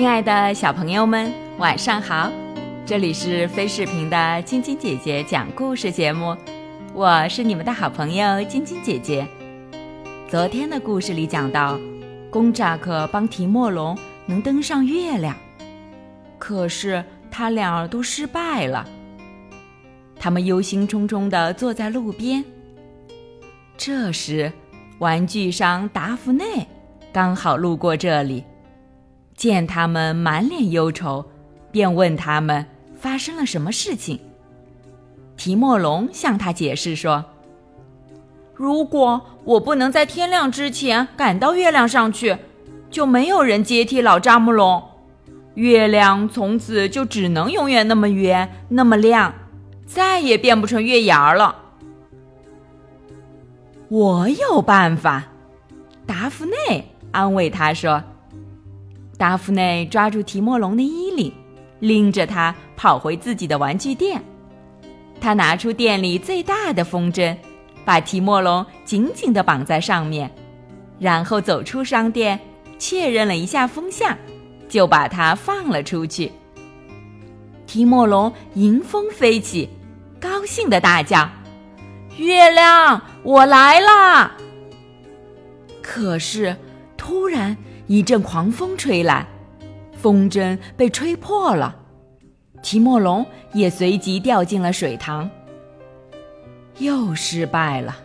亲爱的小朋友们，晚上好！这里是飞视频的晶晶姐姐讲故事节目，我是你们的好朋友晶晶姐姐。昨天的故事里讲到，公扎克帮提莫龙能登上月亮，可是他俩都失败了。他们忧心忡忡地坐在路边。这时，玩具商达芙内刚好路过这里。见他们满脸忧愁，便问他们发生了什么事情。提莫龙向他解释说：“如果我不能在天亮之前赶到月亮上去，就没有人接替老扎木龙，月亮从此就只能永远那么圆、那么亮，再也变不成月牙了。”我有办法，达芙内安慰他说。达芙内抓住提莫龙的衣领，拎着他跑回自己的玩具店。他拿出店里最大的风筝，把提莫龙紧紧地绑在上面，然后走出商店，确认了一下风向，就把它放了出去。提莫龙迎风飞起，高兴地大叫：“月亮，我来啦！”可是，突然。一阵狂风吹来，风筝被吹破了，提莫龙也随即掉进了水塘。又失败了。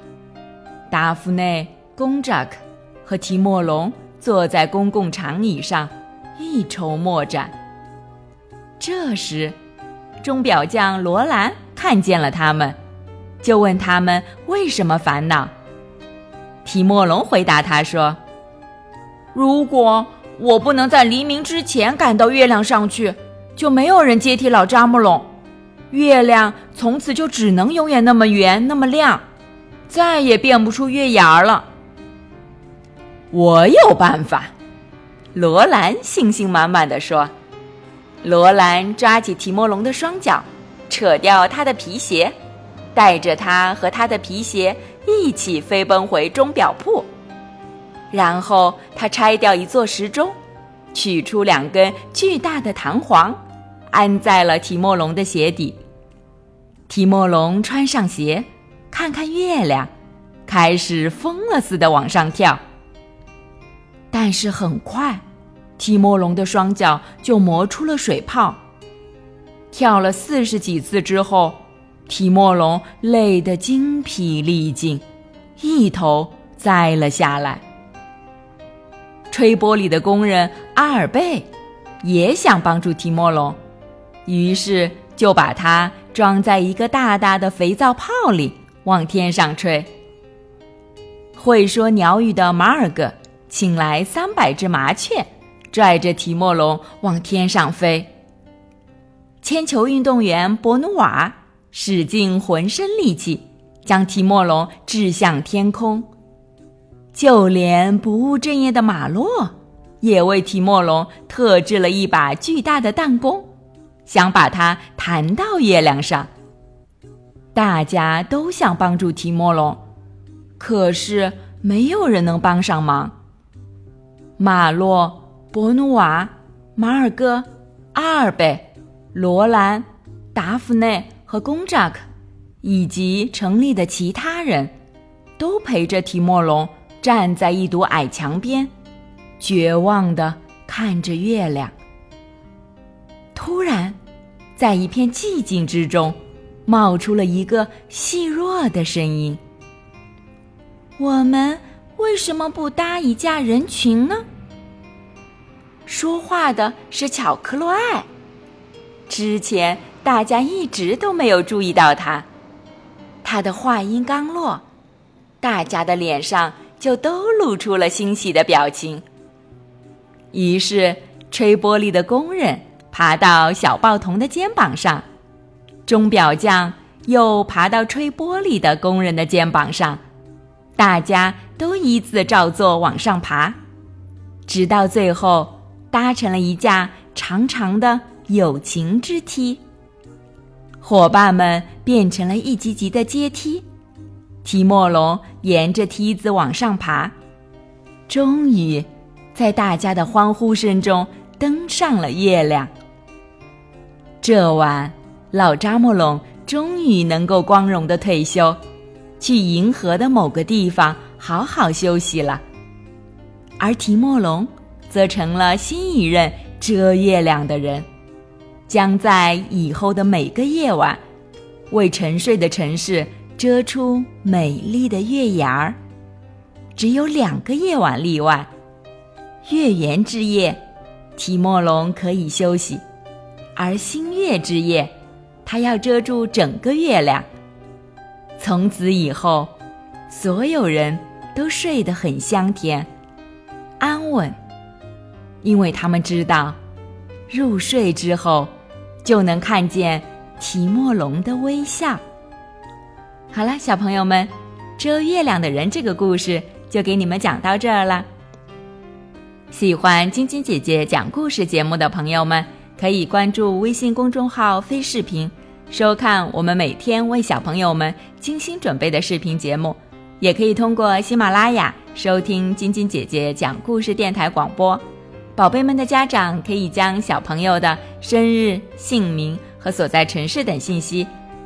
达芙内、公扎克和提莫龙坐在公共长椅上，一筹莫展。这时，钟表匠罗兰看见了他们，就问他们为什么烦恼。提莫龙回答他说。如果我不能在黎明之前赶到月亮上去，就没有人接替老扎木龙，月亮从此就只能永远那么圆、那么亮，再也变不出月牙了。我有办法，罗兰信心满满的说。罗兰抓起提莫龙的双脚，扯掉他的皮鞋，带着他和他的皮鞋一起飞奔回钟表铺。然后他拆掉一座时钟，取出两根巨大的弹簧，安在了提莫龙的鞋底。提莫龙穿上鞋，看看月亮，开始疯了似的往上跳。但是很快，提莫龙的双脚就磨出了水泡。跳了四十几次之后，提莫龙累得精疲力尽，一头栽了下来。吹玻璃的工人阿尔贝也想帮助提莫龙，于是就把它装在一个大大的肥皂泡里，往天上吹。会说鸟语的马尔格请来三百只麻雀，拽着提莫龙往天上飞。铅球运动员博努瓦使尽浑身力气，将提莫龙掷向天空。就连不务正业的马洛，也为提莫龙特制了一把巨大的弹弓，想把它弹到月亮上。大家都想帮助提莫龙，可是没有人能帮上忙。马洛、博努瓦、马尔戈、阿尔贝、罗兰、达芙内和公扎克，以及城里的其他人，都陪着提莫龙。站在一堵矮墙边，绝望地看着月亮。突然，在一片寂静之中，冒出了一个细弱的声音：“我们为什么不搭一架人群呢？”说话的是巧克洛艾。之前大家一直都没有注意到他。他的话音刚落，大家的脸上。就都露出了欣喜的表情。于是，吹玻璃的工人爬到小报童的肩膀上，钟表匠又爬到吹玻璃的工人的肩膀上，大家都依次照做往上爬，直到最后搭成了一架长长的友情之梯。伙伴们变成了一级级的阶梯。提莫龙沿着梯子往上爬，终于，在大家的欢呼声中登上了月亮。这晚，老扎木龙终于能够光荣的退休，去银河的某个地方好好休息了。而提莫龙则成了新一任遮月亮的人，将在以后的每个夜晚，为沉睡的城市遮出美丽的月牙儿。只有两个夜晚例外，月圆之夜，提莫龙可以休息；而新月之夜，他要遮住整个月亮。从此以后，所有人都睡得很香甜、安稳，因为他们知道，入睡之后就能看见提莫龙的微笑。好了，小朋友们，遮月亮的人这个故事。就给你们讲到这儿了。喜欢晶晶姐姐讲故事节目的朋友们，可以关注微信公众号“飞视频”，收看我们每天为小朋友们精心准备的视频节目。也可以通过喜马拉雅收听晶晶姐姐讲故事电台广播。宝贝们的家长可以将小朋友的生日、姓名和所在城市等信息，